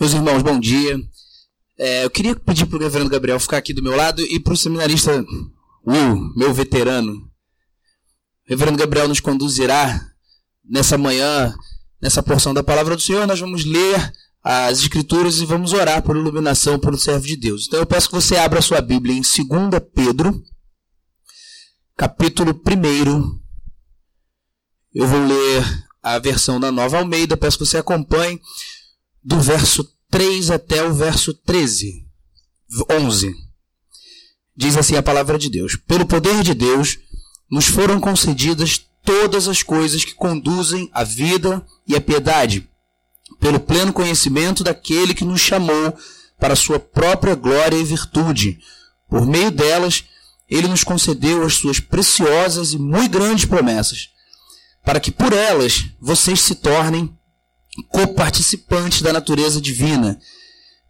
Meus irmãos, bom dia. É, eu queria pedir para o reverendo Gabriel ficar aqui do meu lado e para o seminarista Will, meu veterano. O reverendo Gabriel nos conduzirá nessa manhã, nessa porção da palavra do Senhor. Nós vamos ler as Escrituras e vamos orar por iluminação pelo servo de Deus. Então eu peço que você abra a sua Bíblia em 2 Pedro, capítulo 1. Eu vou ler a versão da Nova Almeida, peço que você acompanhe do verso 3 até o verso 13. 11. Diz assim a palavra de Deus: Pelo poder de Deus, nos foram concedidas todas as coisas que conduzem à vida e à piedade, pelo pleno conhecimento daquele que nos chamou para sua própria glória e virtude. Por meio delas, ele nos concedeu as suas preciosas e muito grandes promessas, para que por elas vocês se tornem coparticipantes da natureza divina,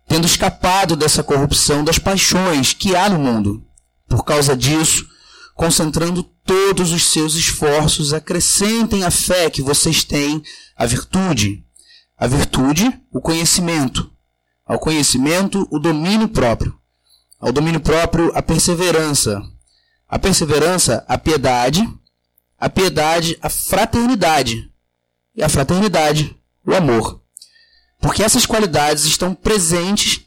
tendo escapado dessa corrupção das paixões que há no mundo. Por causa disso, concentrando todos os seus esforços, acrescentem a fé que vocês têm a virtude. A virtude, o conhecimento. Ao conhecimento, o domínio próprio. Ao domínio próprio, a perseverança. A perseverança, a piedade. A piedade, a fraternidade. E a fraternidade, o amor. Porque essas qualidades estão presentes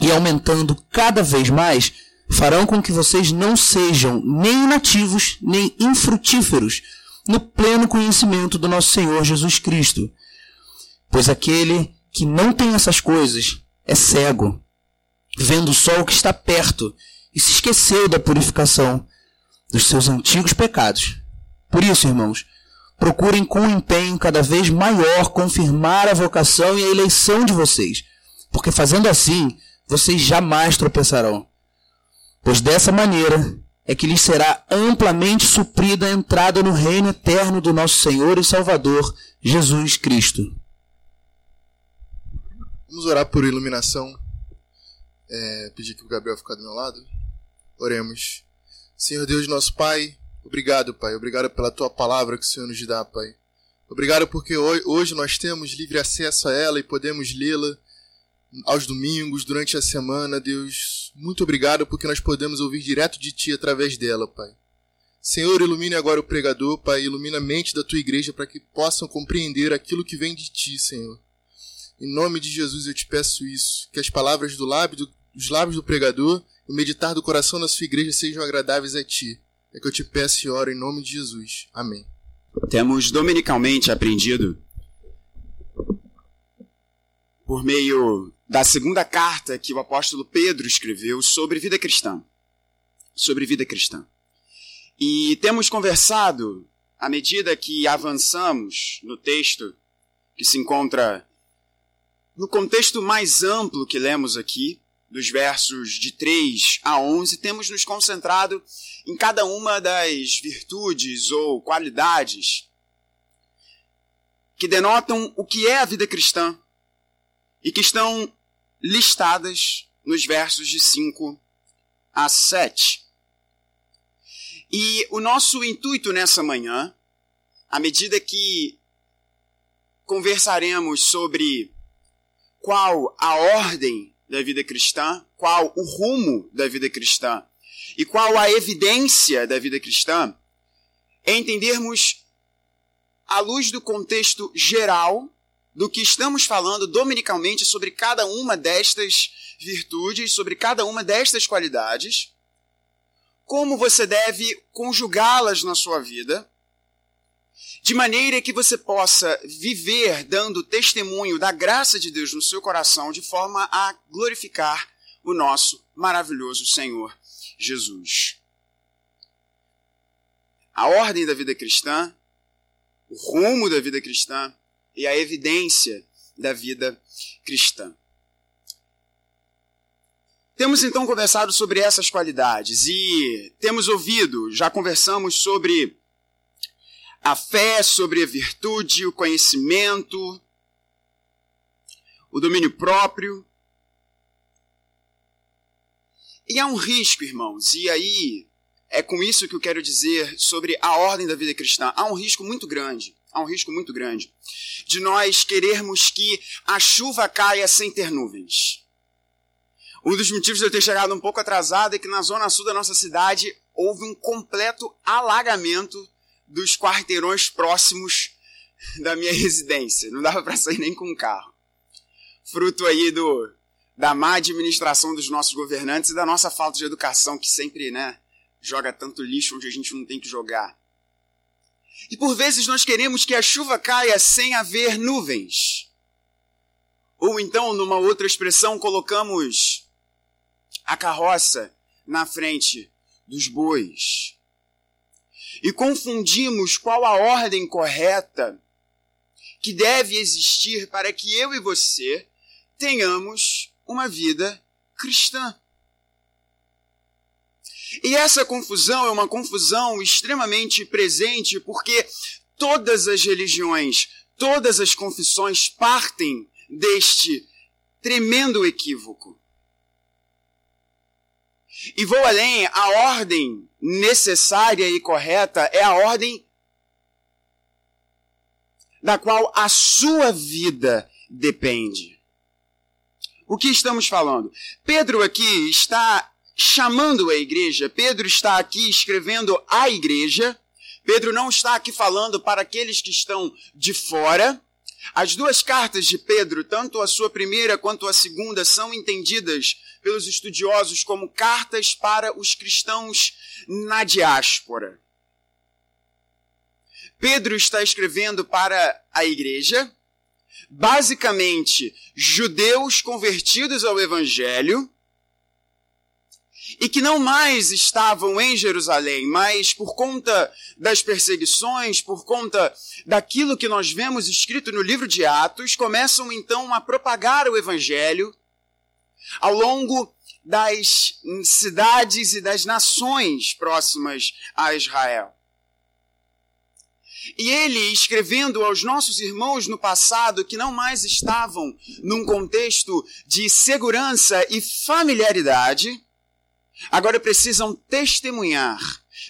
e aumentando cada vez mais, farão com que vocês não sejam nem inativos, nem infrutíferos no pleno conhecimento do nosso Senhor Jesus Cristo. Pois aquele que não tem essas coisas é cego, vendo só o que está perto e se esqueceu da purificação dos seus antigos pecados. Por isso, irmãos, procurem com empenho cada vez maior confirmar a vocação e a eleição de vocês, porque fazendo assim, vocês jamais tropeçarão. Pois dessa maneira é que lhes será amplamente suprida a entrada no reino eterno do nosso Senhor e Salvador, Jesus Cristo. Vamos orar por iluminação. É, pedir que o Gabriel fique do meu lado. Oremos. Senhor Deus, nosso Pai, Obrigado, Pai. Obrigado pela tua palavra que o Senhor nos dá, Pai. Obrigado porque hoje nós temos livre acesso a ela e podemos lê-la aos domingos, durante a semana, Deus. Muito obrigado porque nós podemos ouvir direto de Ti através dela, Pai. Senhor, ilumine agora o pregador, Pai, ilumina a mente da Tua igreja para que possam compreender aquilo que vem de Ti, Senhor. Em nome de Jesus eu te peço isso, que as palavras do lábio, do, dos lábios do pregador e o meditar do coração da sua igreja sejam agradáveis a Ti é que eu te peço e oro em nome de Jesus. Amém. Temos dominicalmente aprendido, por meio da segunda carta que o apóstolo Pedro escreveu sobre vida cristã. Sobre vida cristã. E temos conversado, à medida que avançamos no texto, que se encontra no contexto mais amplo que lemos aqui, dos versos de 3 a 11, temos nos concentrado em cada uma das virtudes ou qualidades que denotam o que é a vida cristã e que estão listadas nos versos de 5 a 7. E o nosso intuito nessa manhã, à medida que conversaremos sobre qual a ordem da vida cristã, qual o rumo da vida cristã e qual a evidência da vida cristã, é entendermos, à luz do contexto geral, do que estamos falando dominicalmente sobre cada uma destas virtudes, sobre cada uma destas qualidades, como você deve conjugá-las na sua vida de maneira que você possa viver dando testemunho da graça de Deus no seu coração, de forma a glorificar o nosso maravilhoso Senhor Jesus. A ordem da vida cristã, o rumo da vida cristã e a evidência da vida cristã. Temos então conversado sobre essas qualidades e temos ouvido, já conversamos sobre a fé sobre a virtude, o conhecimento, o domínio próprio. E há um risco, irmãos, e aí é com isso que eu quero dizer sobre a ordem da vida cristã. Há um risco muito grande, há um risco muito grande de nós querermos que a chuva caia sem ter nuvens. Um dos motivos de eu ter chegado um pouco atrasado é que na zona sul da nossa cidade houve um completo alagamento dos quarteirões próximos da minha residência. Não dava para sair nem com carro. Fruto aí do da má administração dos nossos governantes e da nossa falta de educação que sempre, né, joga tanto lixo onde a gente não tem que jogar. E por vezes nós queremos que a chuva caia sem haver nuvens. Ou então, numa outra expressão, colocamos a carroça na frente dos bois. E confundimos qual a ordem correta que deve existir para que eu e você tenhamos uma vida cristã. E essa confusão é uma confusão extremamente presente porque todas as religiões, todas as confissões partem deste tremendo equívoco. E vou além, a ordem necessária e correta é a ordem da qual a sua vida depende. O que estamos falando? Pedro aqui está chamando a igreja, Pedro está aqui escrevendo a igreja, Pedro não está aqui falando para aqueles que estão de fora. As duas cartas de Pedro, tanto a sua primeira quanto a segunda, são entendidas pelos estudiosos como cartas para os cristãos na diáspora. Pedro está escrevendo para a igreja, basicamente judeus convertidos ao evangelho, e que não mais estavam em Jerusalém, mas por conta das perseguições, por conta daquilo que nós vemos escrito no livro de Atos, começam então a propagar o evangelho ao longo das cidades e das nações próximas a Israel. E ele, escrevendo aos nossos irmãos no passado que não mais estavam num contexto de segurança e familiaridade, Agora precisam testemunhar,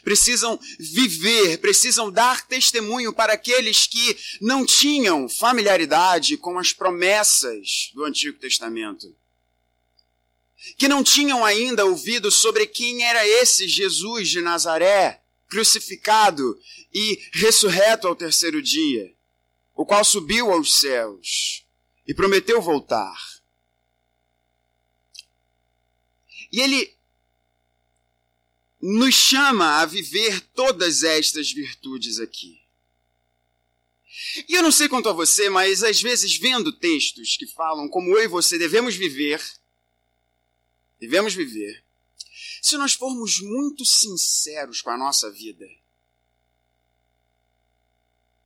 precisam viver, precisam dar testemunho para aqueles que não tinham familiaridade com as promessas do Antigo Testamento. Que não tinham ainda ouvido sobre quem era esse Jesus de Nazaré, crucificado e ressurreto ao terceiro dia, o qual subiu aos céus e prometeu voltar. E ele nos chama a viver todas estas virtudes aqui. E eu não sei quanto a você, mas às vezes vendo textos que falam como eu e você devemos viver, devemos viver, se nós formos muito sinceros com a nossa vida,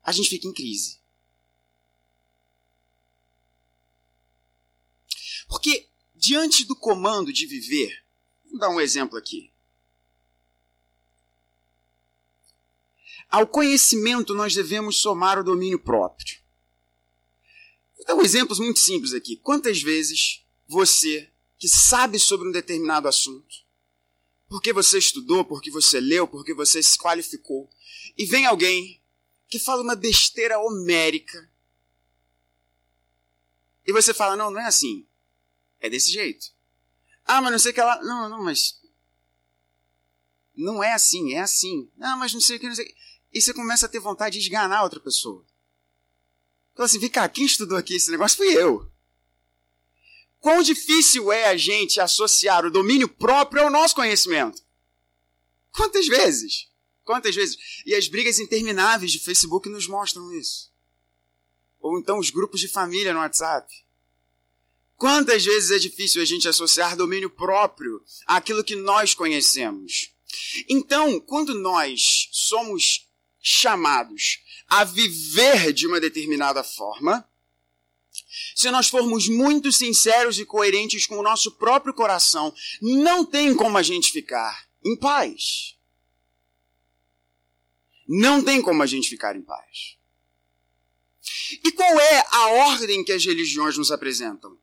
a gente fica em crise. Porque diante do comando de viver, vou dar um exemplo aqui. Ao conhecimento nós devemos somar o domínio próprio. Vou dar um exemplo muito simples aqui. Quantas vezes você, que sabe sobre um determinado assunto, porque você estudou, porque você leu, porque você se qualificou, e vem alguém que fala uma besteira homérica, e você fala, não, não é assim. É desse jeito. Ah, mas não sei que ela. Não, não, mas. Não é assim, é assim. Não, mas não sei o que, não sei o que. E você começa a ter vontade de esganar outra pessoa. Então assim, vem cá, quem estudou aqui esse negócio fui eu. Quão difícil é a gente associar o domínio próprio ao nosso conhecimento? Quantas vezes? Quantas vezes? E as brigas intermináveis de Facebook nos mostram isso. Ou então os grupos de família no WhatsApp. Quantas vezes é difícil a gente associar domínio próprio àquilo que nós conhecemos? Então, quando nós somos chamados a viver de uma determinada forma, se nós formos muito sinceros e coerentes com o nosso próprio coração, não tem como a gente ficar em paz. Não tem como a gente ficar em paz. E qual é a ordem que as religiões nos apresentam?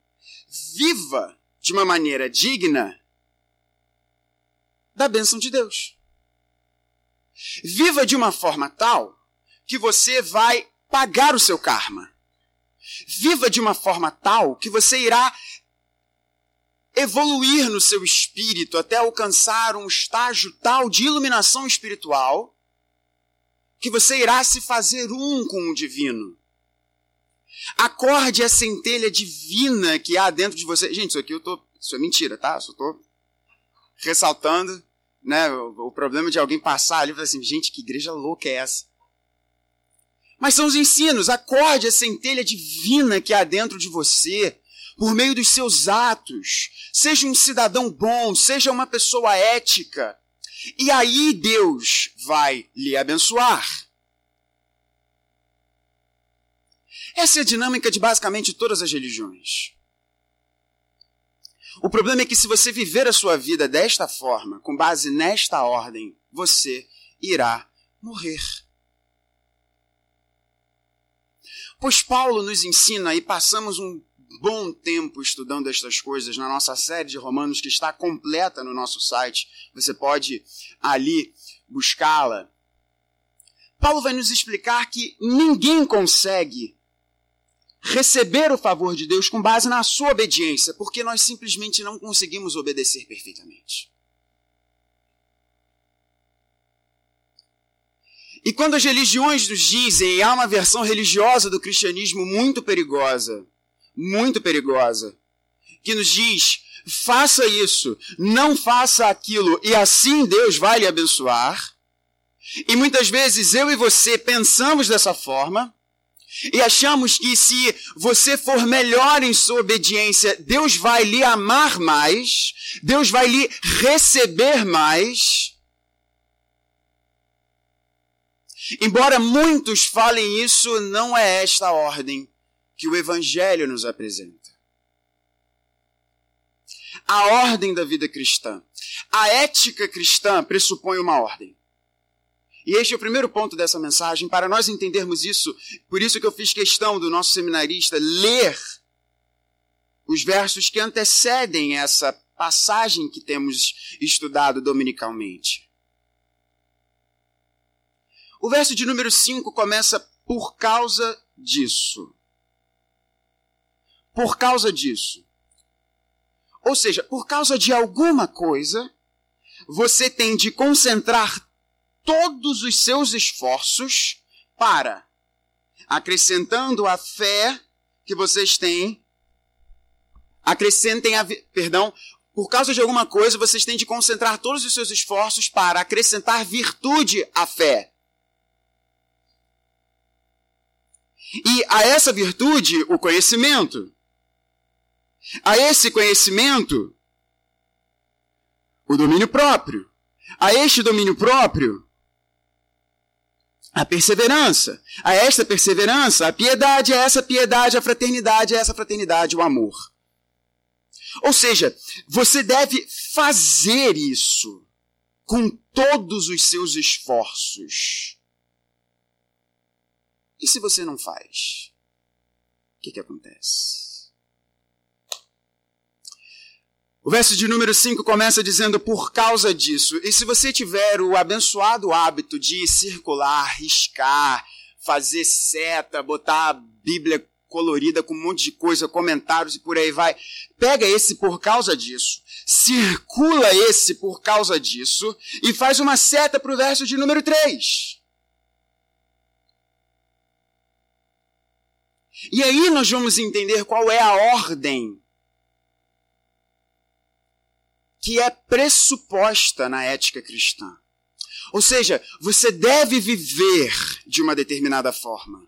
Viva de uma maneira digna da bênção de Deus. Viva de uma forma tal que você vai pagar o seu karma. Viva de uma forma tal que você irá evoluir no seu espírito até alcançar um estágio tal de iluminação espiritual que você irá se fazer um com o divino. Acorde a centelha divina que há dentro de você. Gente, isso aqui eu tô. Isso é mentira, tá? Só tô ressaltando, né? O, o problema de alguém passar ali e falar assim, gente, que igreja louca é essa? Mas são os ensinos. Acorde a centelha divina que há dentro de você por meio dos seus atos. Seja um cidadão bom, seja uma pessoa ética. E aí Deus vai lhe abençoar. Essa é a dinâmica de basicamente todas as religiões. O problema é que se você viver a sua vida desta forma, com base nesta ordem, você irá morrer. Pois Paulo nos ensina, e passamos um bom tempo estudando estas coisas na nossa série de Romanos, que está completa no nosso site, você pode ali buscá-la. Paulo vai nos explicar que ninguém consegue receber o favor de Deus com base na sua obediência, porque nós simplesmente não conseguimos obedecer perfeitamente. E quando as religiões nos dizem, e há uma versão religiosa do cristianismo muito perigosa, muito perigosa, que nos diz: faça isso, não faça aquilo, e assim Deus vai lhe abençoar. E muitas vezes eu e você pensamos dessa forma, e achamos que se você for melhor em sua obediência, Deus vai lhe amar mais, Deus vai lhe receber mais. Embora muitos falem isso, não é esta a ordem que o Evangelho nos apresenta. A ordem da vida cristã. A ética cristã pressupõe uma ordem. E este é o primeiro ponto dessa mensagem. Para nós entendermos isso, por isso que eu fiz questão do nosso seminarista ler os versos que antecedem essa passagem que temos estudado dominicalmente. O verso de número 5 começa por causa disso. Por causa disso. Ou seja, por causa de alguma coisa, você tem de concentrar todos os seus esforços para, acrescentando a fé que vocês têm, acrescentem a, perdão, por causa de alguma coisa, vocês têm de concentrar todos os seus esforços para acrescentar virtude à fé. E a essa virtude, o conhecimento. A esse conhecimento, o domínio próprio. A este domínio próprio, a perseverança. A esta perseverança, a piedade, a essa piedade, a fraternidade, a essa fraternidade, o amor. Ou seja, você deve fazer isso com todos os seus esforços. E se você não faz? O que, que acontece? O verso de número 5 começa dizendo por causa disso. E se você tiver o abençoado hábito de circular, riscar, fazer seta, botar a Bíblia colorida com um monte de coisa, comentários e por aí vai, pega esse por causa disso, circula esse por causa disso e faz uma seta para o verso de número 3. E aí nós vamos entender qual é a ordem que é pressuposta na ética cristã. Ou seja, você deve viver de uma determinada forma.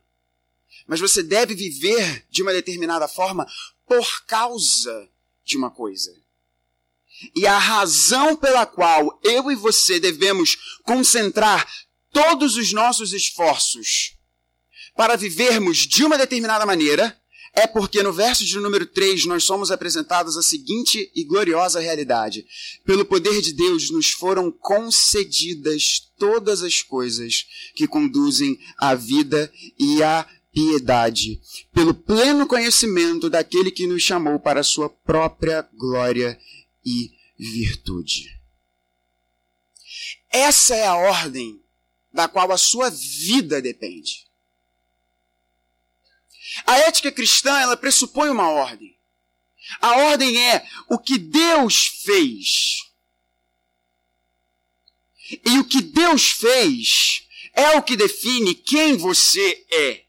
Mas você deve viver de uma determinada forma por causa de uma coisa. E a razão pela qual eu e você devemos concentrar todos os nossos esforços para vivermos de uma determinada maneira é porque no verso de número 3 nós somos apresentados a seguinte e gloriosa realidade. Pelo poder de Deus nos foram concedidas todas as coisas que conduzem à vida e à piedade, pelo pleno conhecimento daquele que nos chamou para a sua própria glória e virtude. Essa é a ordem da qual a sua vida depende. A ética cristã, ela pressupõe uma ordem. A ordem é o que Deus fez. E o que Deus fez é o que define quem você é.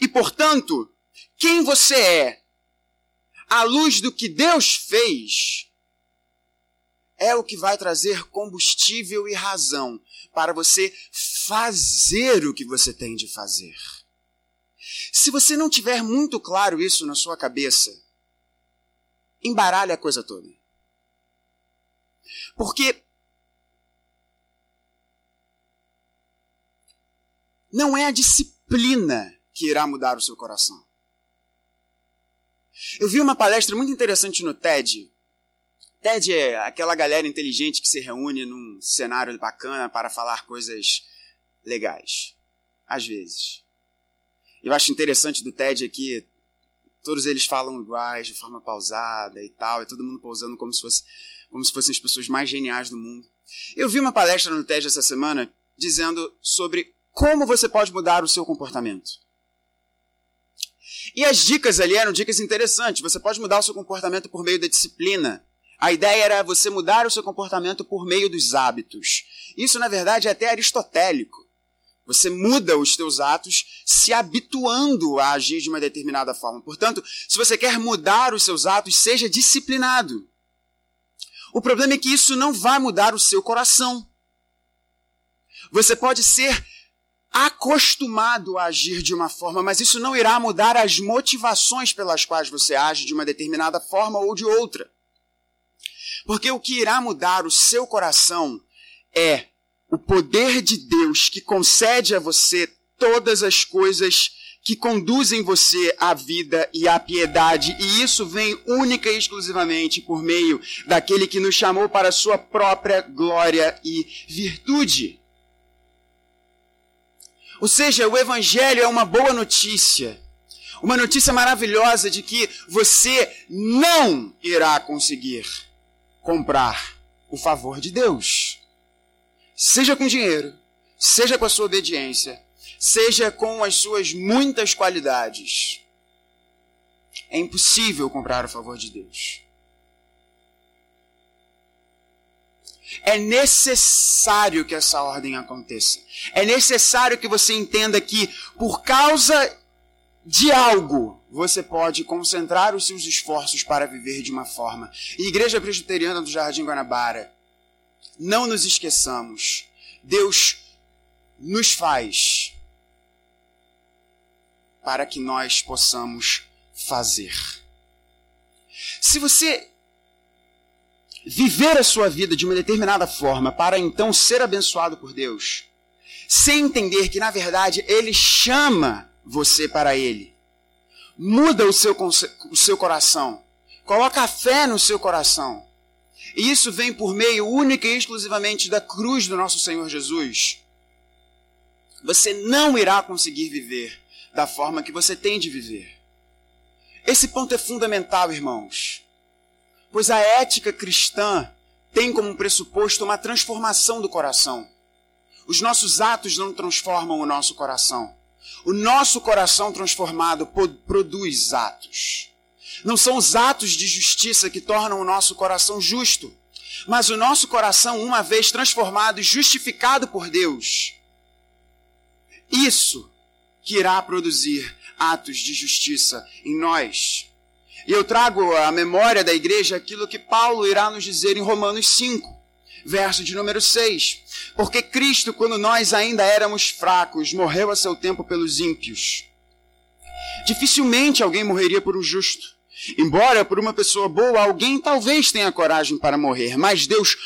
E, portanto, quem você é, à luz do que Deus fez, é o que vai trazer combustível e razão para você fazer o que você tem de fazer. Se você não tiver muito claro isso na sua cabeça, embaralha a coisa toda. Porque não é a disciplina que irá mudar o seu coração. Eu vi uma palestra muito interessante no TED. TED é aquela galera inteligente que se reúne num cenário bacana para falar coisas legais. Às vezes. Eu acho interessante do TED aqui, todos eles falam iguais, de forma pausada e tal, e todo mundo pausando como se, fosse, como se fossem as pessoas mais geniais do mundo. Eu vi uma palestra no TED essa semana dizendo sobre como você pode mudar o seu comportamento. E as dicas ali eram dicas interessantes. Você pode mudar o seu comportamento por meio da disciplina. A ideia era você mudar o seu comportamento por meio dos hábitos. Isso, na verdade, é até aristotélico. Você muda os teus atos se habituando a agir de uma determinada forma. Portanto, se você quer mudar os seus atos, seja disciplinado. O problema é que isso não vai mudar o seu coração. Você pode ser acostumado a agir de uma forma, mas isso não irá mudar as motivações pelas quais você age de uma determinada forma ou de outra. Porque o que irá mudar o seu coração é o poder de Deus que concede a você todas as coisas que conduzem você à vida e à piedade, e isso vem única e exclusivamente por meio daquele que nos chamou para a sua própria glória e virtude. Ou seja, o Evangelho é uma boa notícia. Uma notícia maravilhosa de que você não irá conseguir comprar o favor de Deus. Seja com dinheiro, seja com a sua obediência, seja com as suas muitas qualidades. É impossível comprar o favor de Deus. É necessário que essa ordem aconteça. É necessário que você entenda que, por causa de algo, você pode concentrar os seus esforços para viver de uma forma. E Igreja Presbiteriana do Jardim Guanabara, não nos esqueçamos. Deus nos faz para que nós possamos fazer. Se você viver a sua vida de uma determinada forma para então ser abençoado por Deus, sem entender que na verdade Ele chama você para Ele, muda o seu, o seu coração, coloca fé no seu coração. E isso vem por meio única e exclusivamente da cruz do nosso Senhor Jesus. Você não irá conseguir viver da forma que você tem de viver. Esse ponto é fundamental, irmãos pois a ética cristã tem como pressuposto uma transformação do coração. Os nossos atos não transformam o nosso coração. O nosso coração transformado produz atos. Não são os atos de justiça que tornam o nosso coração justo, mas o nosso coração, uma vez transformado e justificado por Deus, isso que irá produzir atos de justiça em nós. E eu trago à memória da igreja aquilo que Paulo irá nos dizer em Romanos 5, verso de número 6. Porque Cristo, quando nós ainda éramos fracos, morreu a seu tempo pelos ímpios. Dificilmente alguém morreria por um justo. Embora por uma pessoa boa, alguém talvez tenha coragem para morrer, mas Deus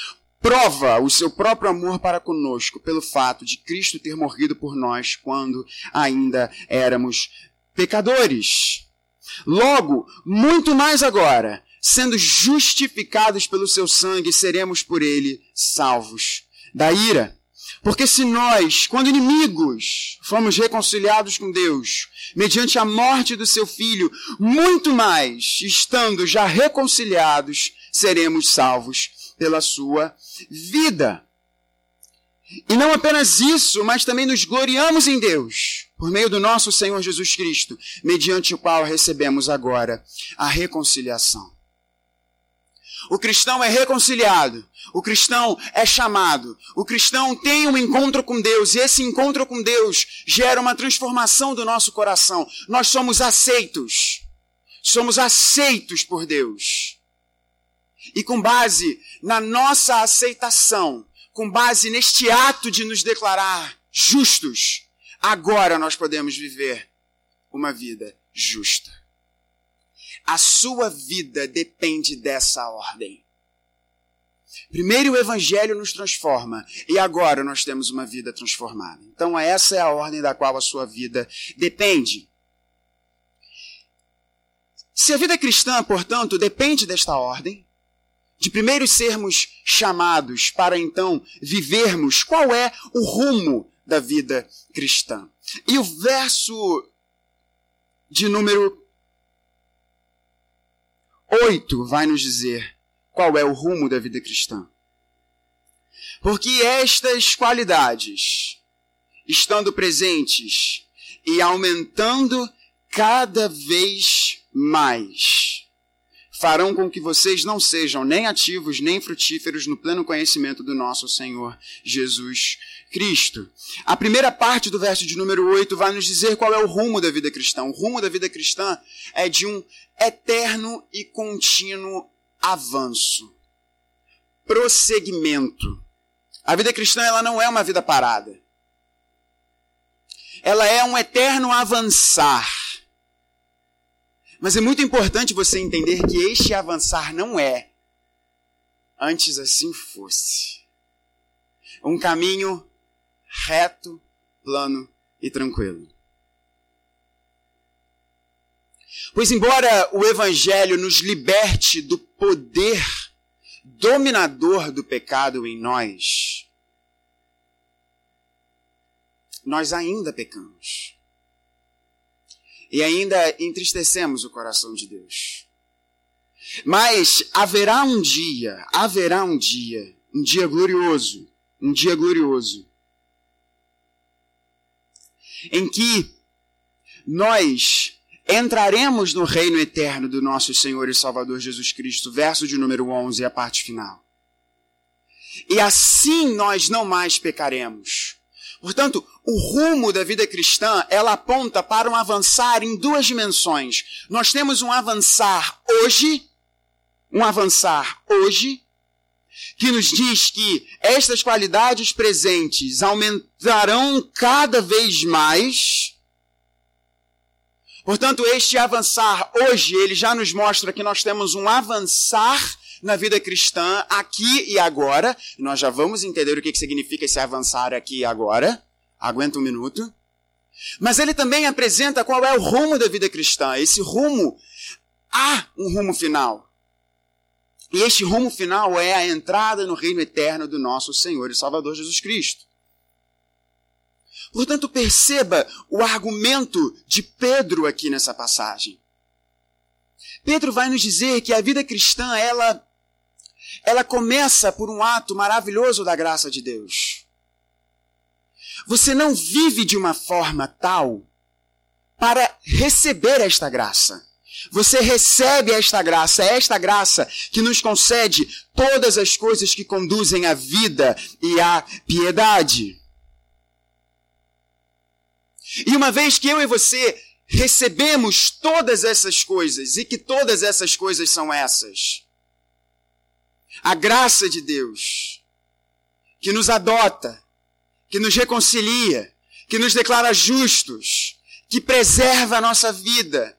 prova o seu próprio amor para conosco pelo fato de Cristo ter morrido por nós quando ainda éramos pecadores. Logo, muito mais agora, sendo justificados pelo seu sangue, seremos por ele salvos da ira. Porque se nós, quando inimigos, fomos reconciliados com Deus, mediante a morte do seu filho, muito mais, estando já reconciliados, seremos salvos pela sua vida. E não apenas isso, mas também nos gloriamos em Deus por meio do nosso Senhor Jesus Cristo, mediante o qual recebemos agora a reconciliação. O cristão é reconciliado, o cristão é chamado, o cristão tem um encontro com Deus e esse encontro com Deus gera uma transformação do nosso coração. Nós somos aceitos, somos aceitos por Deus. E com base na nossa aceitação, com base neste ato de nos declarar justos, Agora nós podemos viver uma vida justa. A sua vida depende dessa ordem. Primeiro o Evangelho nos transforma e agora nós temos uma vida transformada. Então, essa é a ordem da qual a sua vida depende. Se a vida cristã, portanto, depende desta ordem, de primeiro sermos chamados para então vivermos qual é o rumo da vida cristã. E o verso de número 8 vai nos dizer qual é o rumo da vida cristã. Porque estas qualidades, estando presentes e aumentando cada vez mais, farão com que vocês não sejam nem ativos nem frutíferos no pleno conhecimento do nosso Senhor Jesus Cristo. A primeira parte do verso de número 8 vai nos dizer qual é o rumo da vida cristã. O rumo da vida cristã é de um eterno e contínuo avanço, prosseguimento. A vida cristã ela não é uma vida parada. Ela é um eterno avançar. Mas é muito importante você entender que este avançar não é antes assim fosse. Um caminho reto, plano e tranquilo. Pois, embora o Evangelho nos liberte do poder dominador do pecado em nós, nós ainda pecamos. E ainda entristecemos o coração de Deus. Mas haverá um dia, haverá um dia, um dia glorioso, um dia glorioso, em que nós entraremos no reino eterno do nosso Senhor e Salvador Jesus Cristo, verso de número 11, a parte final. E assim nós não mais pecaremos. Portanto, o rumo da vida cristã, ela aponta para um avançar em duas dimensões. Nós temos um avançar hoje, um avançar hoje, que nos diz que estas qualidades presentes aumentarão cada vez mais. Portanto, este avançar hoje, ele já nos mostra que nós temos um avançar na vida cristã aqui e agora. Nós já vamos entender o que significa esse avançar aqui e agora. Aguenta um minuto. Mas ele também apresenta qual é o rumo da vida cristã. Esse rumo há um rumo final. E este rumo final é a entrada no reino eterno do nosso Senhor e Salvador Jesus Cristo. Portanto, perceba o argumento de Pedro aqui nessa passagem. Pedro vai nos dizer que a vida cristã, ela, ela começa por um ato maravilhoso da graça de Deus. Você não vive de uma forma tal para receber esta graça. Você recebe esta graça, é esta graça que nos concede todas as coisas que conduzem à vida e à piedade. E uma vez que eu e você recebemos todas essas coisas, e que todas essas coisas são essas, a graça de Deus, que nos adota, que nos reconcilia, que nos declara justos, que preserva a nossa vida,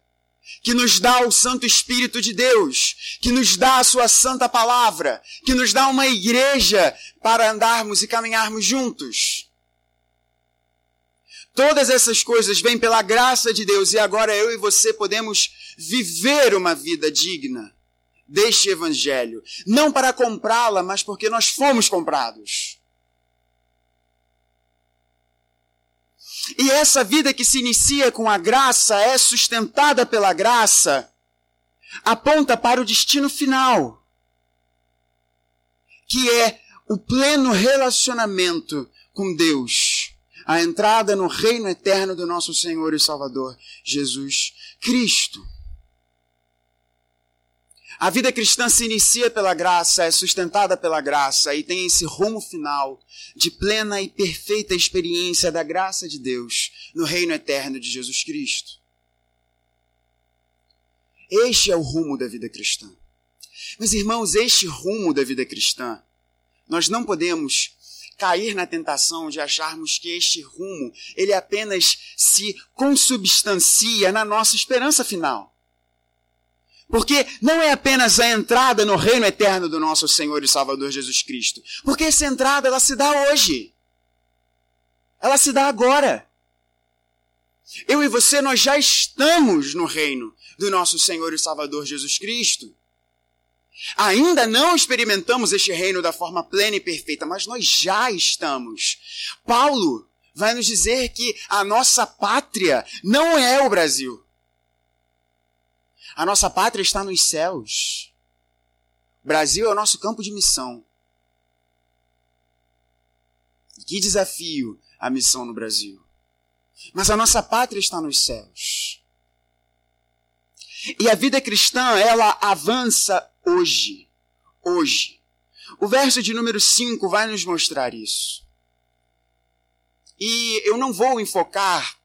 que nos dá o Santo Espírito de Deus, que nos dá a Sua Santa Palavra, que nos dá uma igreja para andarmos e caminharmos juntos. Todas essas coisas vêm pela graça de Deus e agora eu e você podemos viver uma vida digna deste Evangelho. Não para comprá-la, mas porque nós fomos comprados. E essa vida que se inicia com a graça, é sustentada pela graça, aponta para o destino final, que é o pleno relacionamento com Deus, a entrada no reino eterno do nosso Senhor e Salvador Jesus Cristo. A vida cristã se inicia pela graça, é sustentada pela graça e tem esse rumo final de plena e perfeita experiência da graça de Deus no reino eterno de Jesus Cristo. Este é o rumo da vida cristã. Mas, irmãos, este rumo da vida cristã, nós não podemos cair na tentação de acharmos que este rumo ele apenas se consubstancia na nossa esperança final. Porque não é apenas a entrada no reino eterno do nosso Senhor e Salvador Jesus Cristo. Porque essa entrada ela se dá hoje. Ela se dá agora. Eu e você nós já estamos no reino do nosso Senhor e Salvador Jesus Cristo. Ainda não experimentamos este reino da forma plena e perfeita, mas nós já estamos. Paulo vai nos dizer que a nossa pátria não é o Brasil. A nossa pátria está nos céus. O Brasil é o nosso campo de missão. Que desafio a missão no Brasil. Mas a nossa pátria está nos céus. E a vida cristã, ela avança hoje. Hoje. O verso de número 5 vai nos mostrar isso. E eu não vou enfocar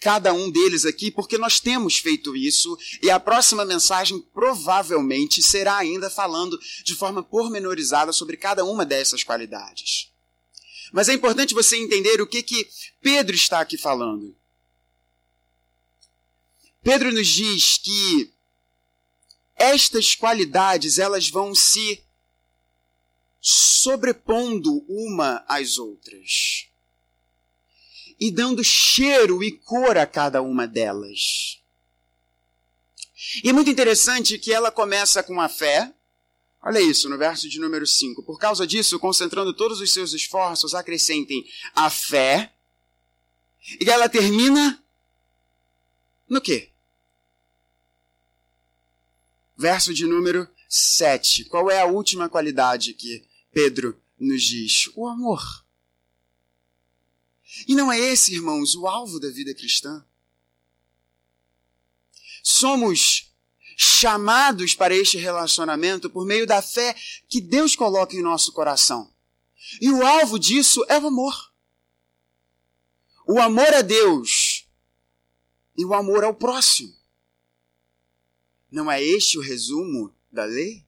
cada um deles aqui, porque nós temos feito isso e a próxima mensagem provavelmente será ainda falando de forma pormenorizada sobre cada uma dessas qualidades. Mas é importante você entender o que, que Pedro está aqui falando. Pedro nos diz que estas qualidades elas vão se sobrepondo uma às outras e dando cheiro e cor a cada uma delas. E é muito interessante que ela começa com a fé. Olha isso, no verso de número 5. Por causa disso, concentrando todos os seus esforços, acrescentem a fé. E ela termina no quê? Verso de número 7. Qual é a última qualidade que Pedro nos diz? O amor. E não é esse, irmãos, o alvo da vida cristã? Somos chamados para este relacionamento por meio da fé que Deus coloca em nosso coração. E o alvo disso é o amor. O amor a Deus e o amor ao próximo. Não é este o resumo da lei?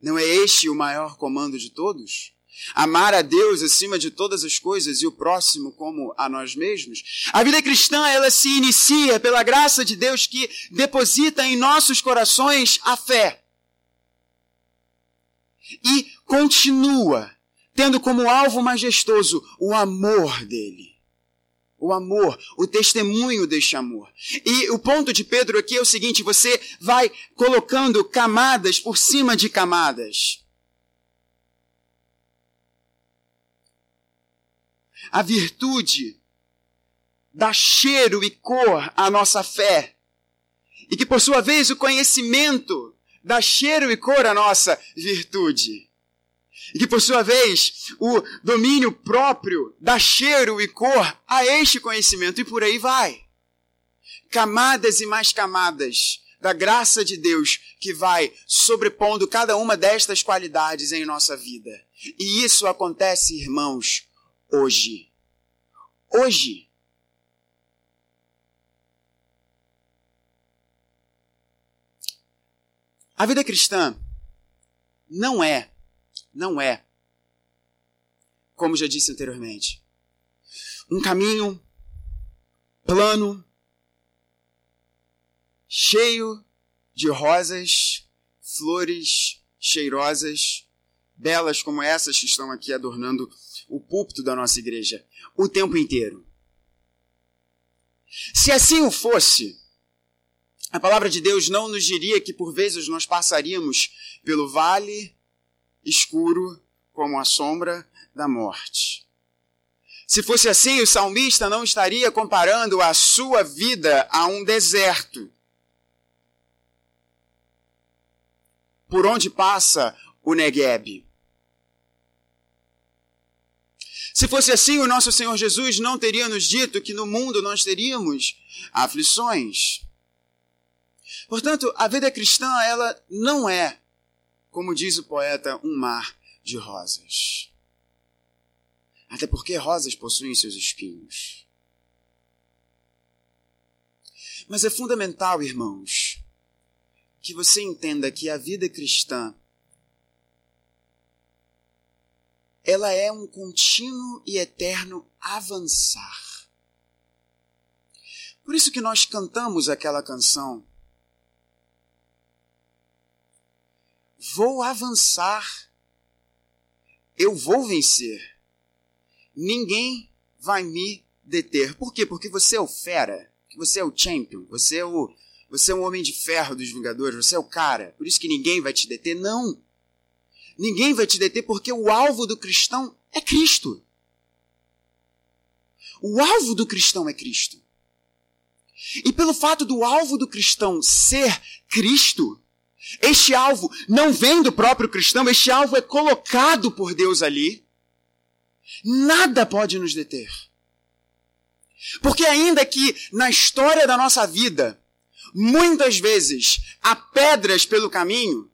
Não é este o maior comando de todos? Amar a Deus acima de todas as coisas e o próximo como a nós mesmos. A vida cristã, ela se inicia pela graça de Deus que deposita em nossos corações a fé. E continua tendo como alvo majestoso o amor dele. O amor, o testemunho deste amor. E o ponto de Pedro aqui é o seguinte: você vai colocando camadas por cima de camadas. a virtude dá cheiro e cor à nossa fé. E que, por sua vez, o conhecimento dá cheiro e cor à nossa virtude. E que, por sua vez, o domínio próprio dá cheiro e cor a este conhecimento. E por aí vai. Camadas e mais camadas da graça de Deus que vai sobrepondo cada uma destas qualidades em nossa vida. E isso acontece, irmãos, hoje. Hoje. A vida cristã não é, não é, como já disse anteriormente, um caminho plano, cheio de rosas, flores cheirosas, belas como essas que estão aqui adornando o púlpito da nossa igreja o tempo inteiro. Se assim o fosse, a palavra de Deus não nos diria que por vezes nós passaríamos pelo vale escuro como a sombra da morte. Se fosse assim, o salmista não estaria comparando a sua vida a um deserto. Por onde passa o Negueb. Se fosse assim, o nosso Senhor Jesus não teria nos dito que no mundo nós teríamos aflições. Portanto, a vida cristã, ela não é, como diz o poeta, um mar de rosas. Até porque rosas possuem seus espinhos. Mas é fundamental, irmãos, que você entenda que a vida cristã ela é um contínuo e eterno avançar. Por isso que nós cantamos aquela canção. Vou avançar. Eu vou vencer. Ninguém vai me deter. Por quê? Porque você é o fera, você é o champion, você é o você é o homem de ferro dos Vingadores, você é o cara. Por isso que ninguém vai te deter. Não. Ninguém vai te deter porque o alvo do cristão é Cristo. O alvo do cristão é Cristo. E pelo fato do alvo do cristão ser Cristo, este alvo não vem do próprio cristão, este alvo é colocado por Deus ali. Nada pode nos deter. Porque, ainda que na história da nossa vida, muitas vezes há pedras pelo caminho,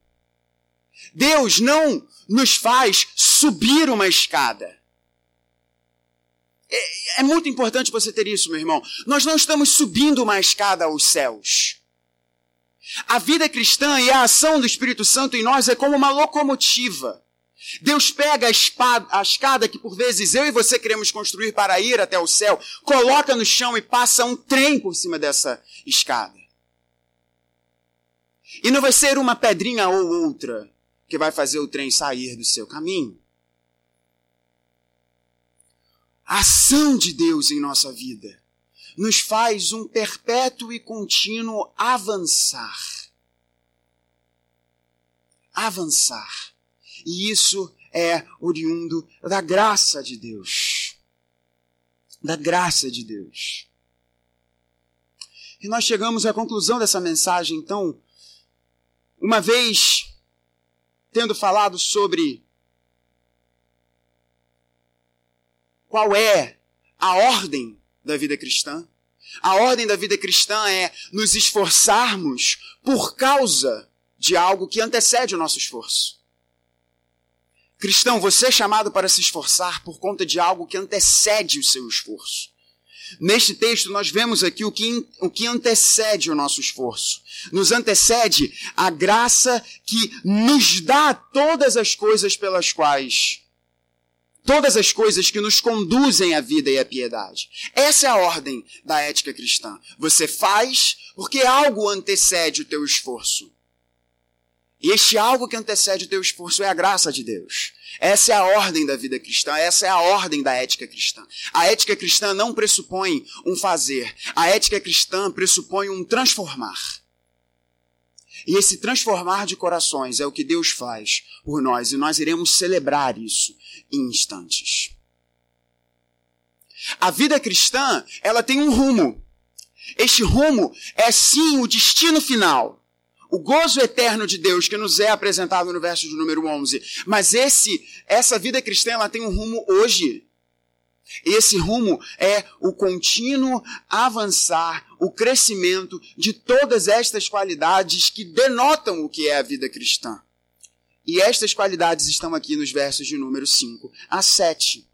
Deus não nos faz subir uma escada. É, é, muito importante você ter isso, meu irmão. Nós não estamos subindo uma escada aos céus. A vida cristã e a ação do Espírito Santo em nós é como uma locomotiva. Deus pega a, espada, a escada que por vezes eu e você queremos construir para ir até o céu, coloca no chão e passa um trem por cima dessa escada. E não vai ser uma pedrinha ou outra que vai fazer o trem sair do seu caminho. A ação de Deus em nossa vida nos faz um perpétuo e contínuo avançar. Avançar. E isso é oriundo da graça de Deus. Da graça de Deus. E nós chegamos à conclusão dessa mensagem, então, uma vez tendo falado sobre qual é a ordem da vida cristã. A ordem da vida cristã é nos esforçarmos por causa de algo que antecede o nosso esforço. Cristão, você é chamado para se esforçar por conta de algo que antecede o seu esforço. Neste texto, nós vemos aqui o que, o que antecede o nosso esforço. Nos antecede a graça que nos dá todas as coisas pelas quais. Todas as coisas que nos conduzem à vida e à piedade. Essa é a ordem da ética cristã. Você faz porque algo antecede o teu esforço. E este algo que antecede o teu esforço é a graça de Deus. Essa é a ordem da vida cristã, essa é a ordem da ética cristã. A ética cristã não pressupõe um fazer, a ética cristã pressupõe um transformar. E esse transformar de corações é o que Deus faz por nós, e nós iremos celebrar isso em instantes. A vida cristã, ela tem um rumo. Este rumo é sim o destino final o gozo eterno de Deus que nos é apresentado no verso de número 11. Mas esse, essa vida cristã, ela tem um rumo hoje. Esse rumo é o contínuo avançar, o crescimento de todas estas qualidades que denotam o que é a vida cristã. E estas qualidades estão aqui nos versos de número 5 a 7.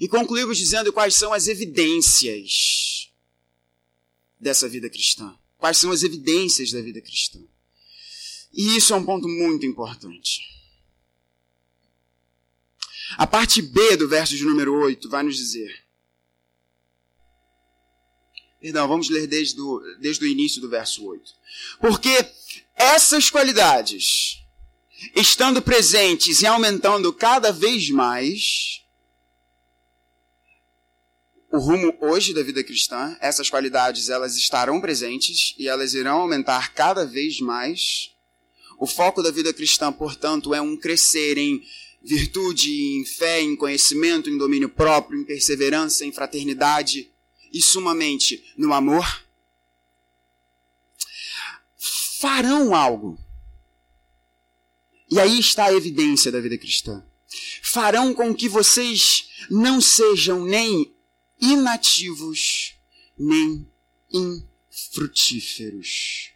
E concluímos dizendo quais são as evidências dessa vida cristã. Quais são as evidências da vida cristã? E isso é um ponto muito importante. A parte B do verso de número 8 vai nos dizer. Perdão, vamos ler desde o, desde o início do verso 8. Porque essas qualidades, estando presentes e aumentando cada vez mais, o rumo hoje da vida cristã, essas qualidades elas estarão presentes e elas irão aumentar cada vez mais. O foco da vida cristã, portanto, é um crescer em virtude, em fé, em conhecimento, em domínio próprio, em perseverança, em fraternidade e sumamente no amor. Farão algo. E aí está a evidência da vida cristã. farão com que vocês não sejam nem inativos, nem infrutíferos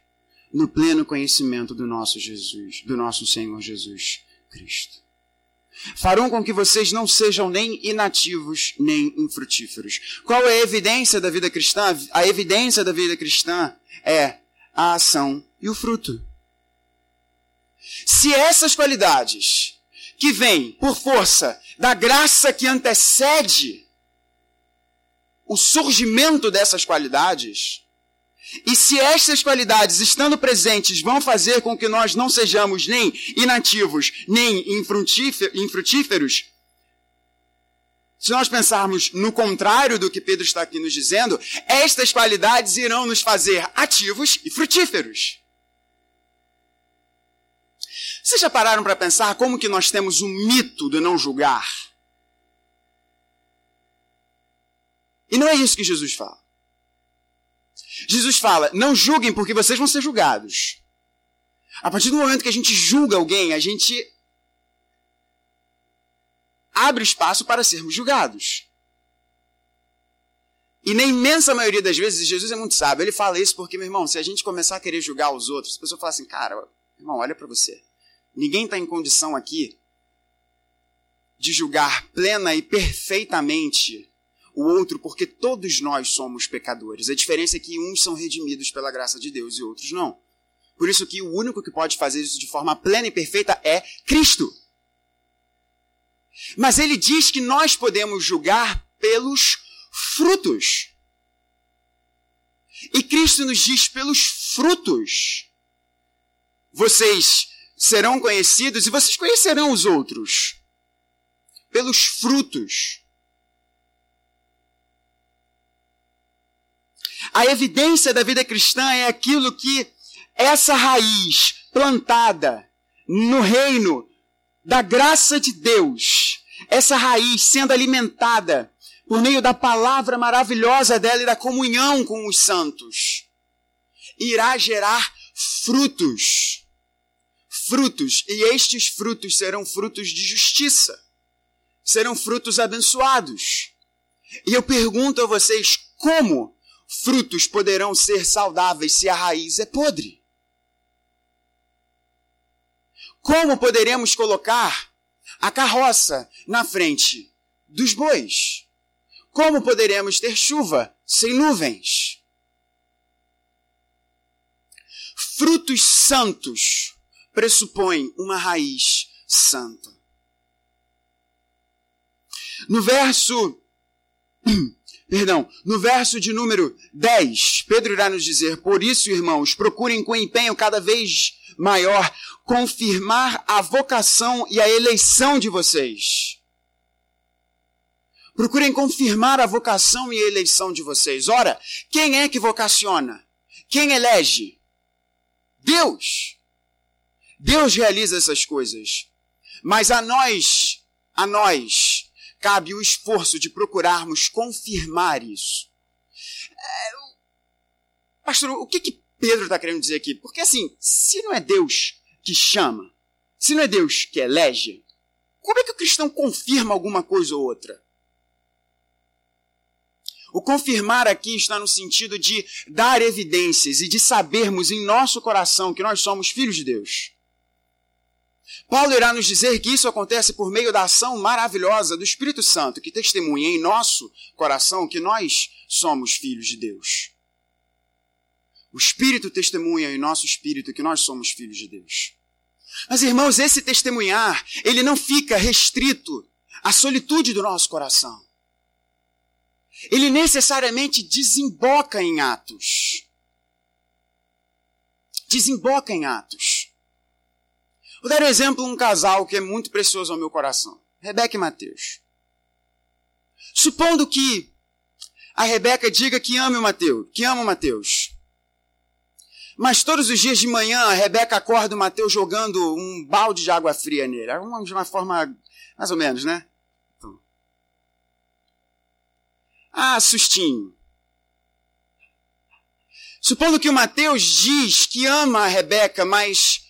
no pleno conhecimento do nosso Jesus, do nosso Senhor Jesus Cristo. Farão com que vocês não sejam nem inativos, nem infrutíferos. Qual é a evidência da vida cristã? A evidência da vida cristã é a ação e o fruto. Se essas qualidades, que vêm por força da graça que antecede o surgimento dessas qualidades, e se estas qualidades, estando presentes, vão fazer com que nós não sejamos nem inativos, nem infrutíferos, se nós pensarmos no contrário do que Pedro está aqui nos dizendo, estas qualidades irão nos fazer ativos e frutíferos. Vocês já pararam para pensar como que nós temos o mito do não julgar? E não é isso que Jesus fala. Jesus fala: não julguem porque vocês vão ser julgados. A partir do momento que a gente julga alguém, a gente abre espaço para sermos julgados. E na imensa maioria das vezes, Jesus é muito sábio. Ele fala isso porque, meu irmão, se a gente começar a querer julgar os outros, a pessoa fala assim, cara, irmão, olha para você. Ninguém está em condição aqui de julgar plena e perfeitamente o outro, porque todos nós somos pecadores. A diferença é que uns são redimidos pela graça de Deus e outros não. Por isso que o único que pode fazer isso de forma plena e perfeita é Cristo. Mas ele diz que nós podemos julgar pelos frutos. E Cristo nos diz pelos frutos. Vocês serão conhecidos e vocês conhecerão os outros. Pelos frutos. A evidência da vida cristã é aquilo que essa raiz plantada no reino da graça de Deus, essa raiz sendo alimentada por meio da palavra maravilhosa dela e da comunhão com os santos, irá gerar frutos. Frutos, e estes frutos serão frutos de justiça, serão frutos abençoados. E eu pergunto a vocês como frutos poderão ser saudáveis se a raiz é podre? Como poderemos colocar a carroça na frente dos bois? Como poderemos ter chuva sem nuvens? Frutos santos pressupõem uma raiz santa. No verso Perdão, no verso de número 10, Pedro irá nos dizer: Por isso, irmãos, procurem com empenho cada vez maior confirmar a vocação e a eleição de vocês. Procurem confirmar a vocação e a eleição de vocês. Ora, quem é que vocaciona? Quem elege? Deus. Deus realiza essas coisas. Mas a nós, a nós, cabe o esforço de procurarmos confirmar isso. É, pastor, o que, que Pedro está querendo dizer aqui? Porque assim, se não é Deus que chama, se não é Deus que elege, como é que o cristão confirma alguma coisa ou outra? O confirmar aqui está no sentido de dar evidências e de sabermos em nosso coração que nós somos filhos de Deus. Paulo irá nos dizer que isso acontece por meio da ação maravilhosa do Espírito Santo, que testemunha em nosso coração que nós somos filhos de Deus. O Espírito testemunha em nosso espírito que nós somos filhos de Deus. Mas, irmãos, esse testemunhar, ele não fica restrito à solitude do nosso coração. Ele necessariamente desemboca em atos. Desemboca em atos. Vou dar um exemplo um casal que é muito precioso ao meu coração. Rebeca e Mateus. Supondo que a Rebeca diga que ama o Mateus, que ama o Mateus. Mas todos os dias de manhã a Rebeca acorda o Mateus jogando um balde de água fria nele. Uma, de uma forma mais ou menos, né? Então. Ah, sustinho. Supondo que o Mateus diz que ama a Rebeca, mas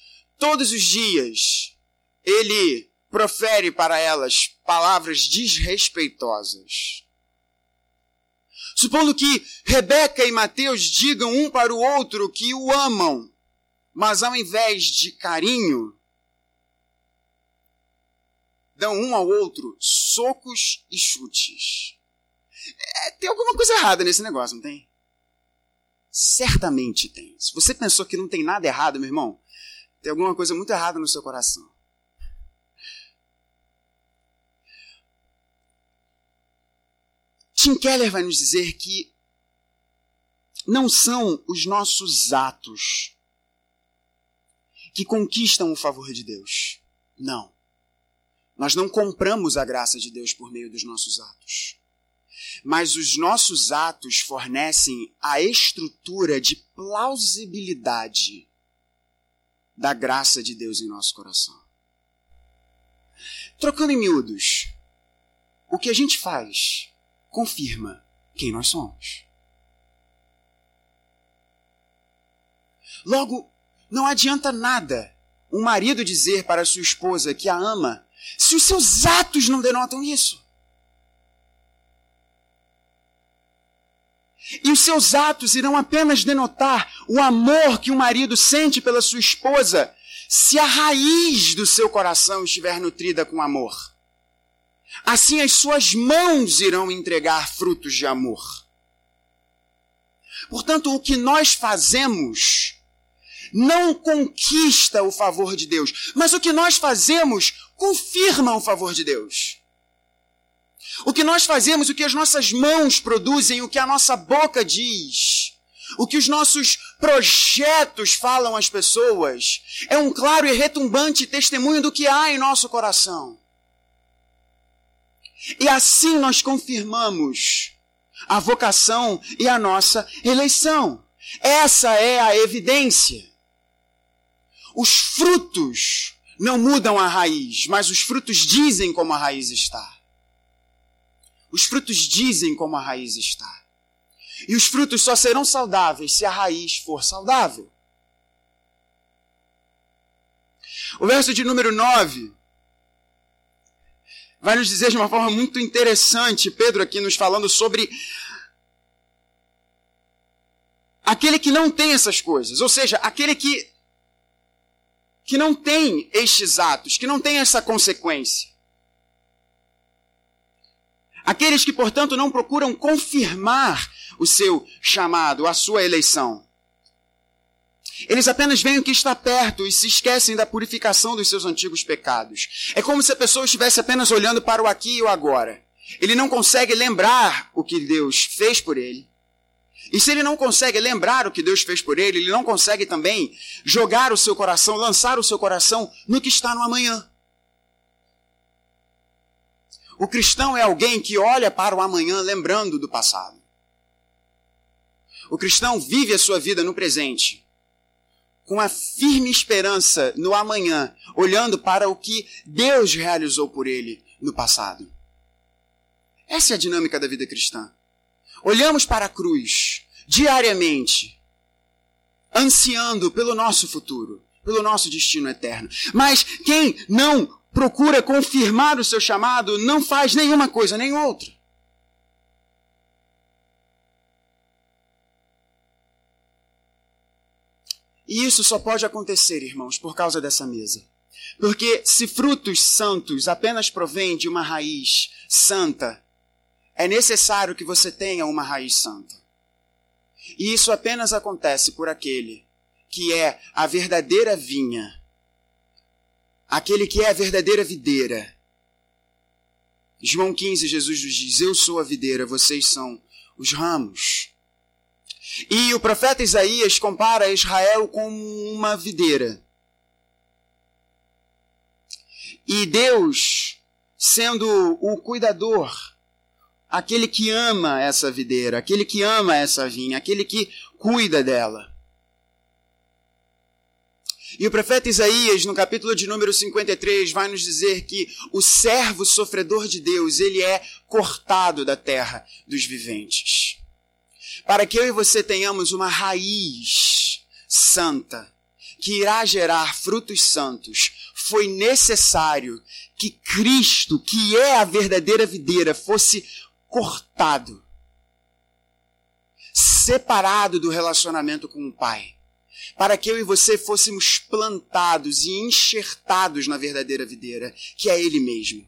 todos os dias ele profere para elas palavras desrespeitosas. Supondo que Rebeca e Mateus digam um para o outro que o amam, mas ao invés de carinho, dão um ao outro socos e chutes. É, tem alguma coisa errada nesse negócio, não tem? Certamente tem. Se você pensou que não tem nada errado, meu irmão, tem alguma coisa muito errada no seu coração. Tim Keller vai nos dizer que não são os nossos atos que conquistam o favor de Deus. Não. Nós não compramos a graça de Deus por meio dos nossos atos. Mas os nossos atos fornecem a estrutura de plausibilidade da graça de Deus em nosso coração. Trocando em miúdos, o que a gente faz confirma quem nós somos. Logo, não adianta nada um marido dizer para sua esposa que a ama se os seus atos não denotam isso. E os seus atos irão apenas denotar o amor que o marido sente pela sua esposa se a raiz do seu coração estiver nutrida com amor. Assim as suas mãos irão entregar frutos de amor. Portanto, o que nós fazemos não conquista o favor de Deus, mas o que nós fazemos confirma o favor de Deus. O que nós fazemos, o que as nossas mãos produzem, o que a nossa boca diz, o que os nossos projetos falam às pessoas, é um claro e retumbante testemunho do que há em nosso coração. E assim nós confirmamos a vocação e a nossa eleição. Essa é a evidência. Os frutos não mudam a raiz, mas os frutos dizem como a raiz está. Os frutos dizem como a raiz está. E os frutos só serão saudáveis se a raiz for saudável. O verso de número 9 vai nos dizer de uma forma muito interessante, Pedro aqui nos falando sobre aquele que não tem essas coisas, ou seja, aquele que que não tem estes atos, que não tem essa consequência. Aqueles que, portanto, não procuram confirmar o seu chamado, a sua eleição. Eles apenas veem o que está perto e se esquecem da purificação dos seus antigos pecados. É como se a pessoa estivesse apenas olhando para o aqui e o agora. Ele não consegue lembrar o que Deus fez por ele. E se ele não consegue lembrar o que Deus fez por ele, ele não consegue também jogar o seu coração, lançar o seu coração no que está no amanhã. O cristão é alguém que olha para o amanhã lembrando do passado. O cristão vive a sua vida no presente, com a firme esperança no amanhã, olhando para o que Deus realizou por ele no passado. Essa é a dinâmica da vida cristã. Olhamos para a cruz diariamente, ansiando pelo nosso futuro, pelo nosso destino eterno. Mas quem não procura confirmar o seu chamado não faz nenhuma coisa nem outra. E isso só pode acontecer, irmãos, por causa dessa mesa. Porque se frutos santos apenas provêm de uma raiz santa, é necessário que você tenha uma raiz santa. E isso apenas acontece por aquele que é a verdadeira vinha, aquele que é a verdadeira videira. João 15, Jesus nos diz: Eu sou a videira, vocês são os ramos. E o profeta Isaías compara Israel com uma videira. E Deus, sendo o cuidador, aquele que ama essa videira, aquele que ama essa vinha, aquele que cuida dela. E o profeta Isaías, no capítulo de número 53, vai nos dizer que o servo sofredor de Deus, ele é cortado da terra dos viventes. Para que eu e você tenhamos uma raiz santa, que irá gerar frutos santos, foi necessário que Cristo, que é a verdadeira videira, fosse cortado, separado do relacionamento com o Pai, para que eu e você fôssemos plantados e enxertados na verdadeira videira, que é Ele mesmo.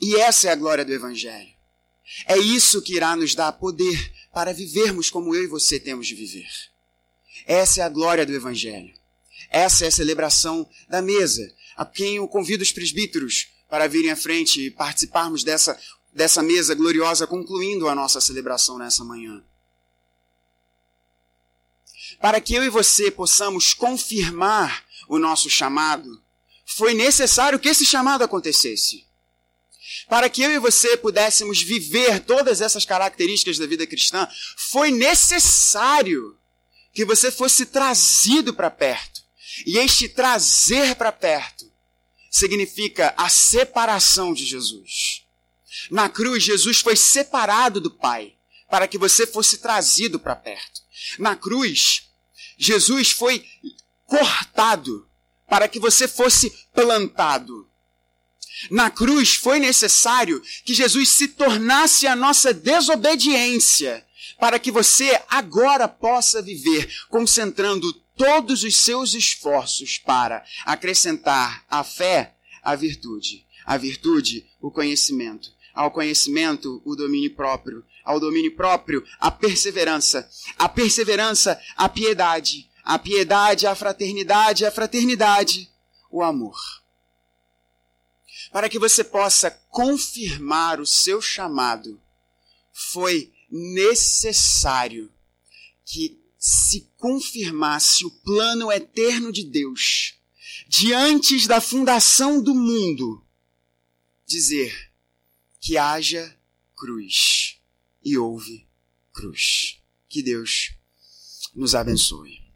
E essa é a glória do Evangelho. É isso que irá nos dar poder para vivermos como eu e você temos de viver. Essa é a glória do Evangelho. Essa é a celebração da mesa, a quem eu convido os presbíteros para virem à frente e participarmos dessa, dessa mesa gloriosa, concluindo a nossa celebração nessa manhã. Para que eu e você possamos confirmar o nosso chamado, foi necessário que esse chamado acontecesse. Para que eu e você pudéssemos viver todas essas características da vida cristã, foi necessário que você fosse trazido para perto. E este trazer para perto significa a separação de Jesus. Na cruz, Jesus foi separado do Pai para que você fosse trazido para perto. Na cruz, Jesus foi cortado para que você fosse plantado. Na cruz foi necessário que Jesus se tornasse a nossa desobediência, para que você agora possa viver concentrando todos os seus esforços para acrescentar à fé a virtude, a virtude, o conhecimento, ao conhecimento, o domínio próprio, ao domínio próprio, a perseverança, a perseverança, a piedade, a piedade, a fraternidade, a fraternidade, o amor. Para que você possa confirmar o seu chamado, foi necessário que se confirmasse o plano eterno de Deus, de antes da fundação do mundo, dizer que haja cruz e houve cruz. Que Deus nos abençoe.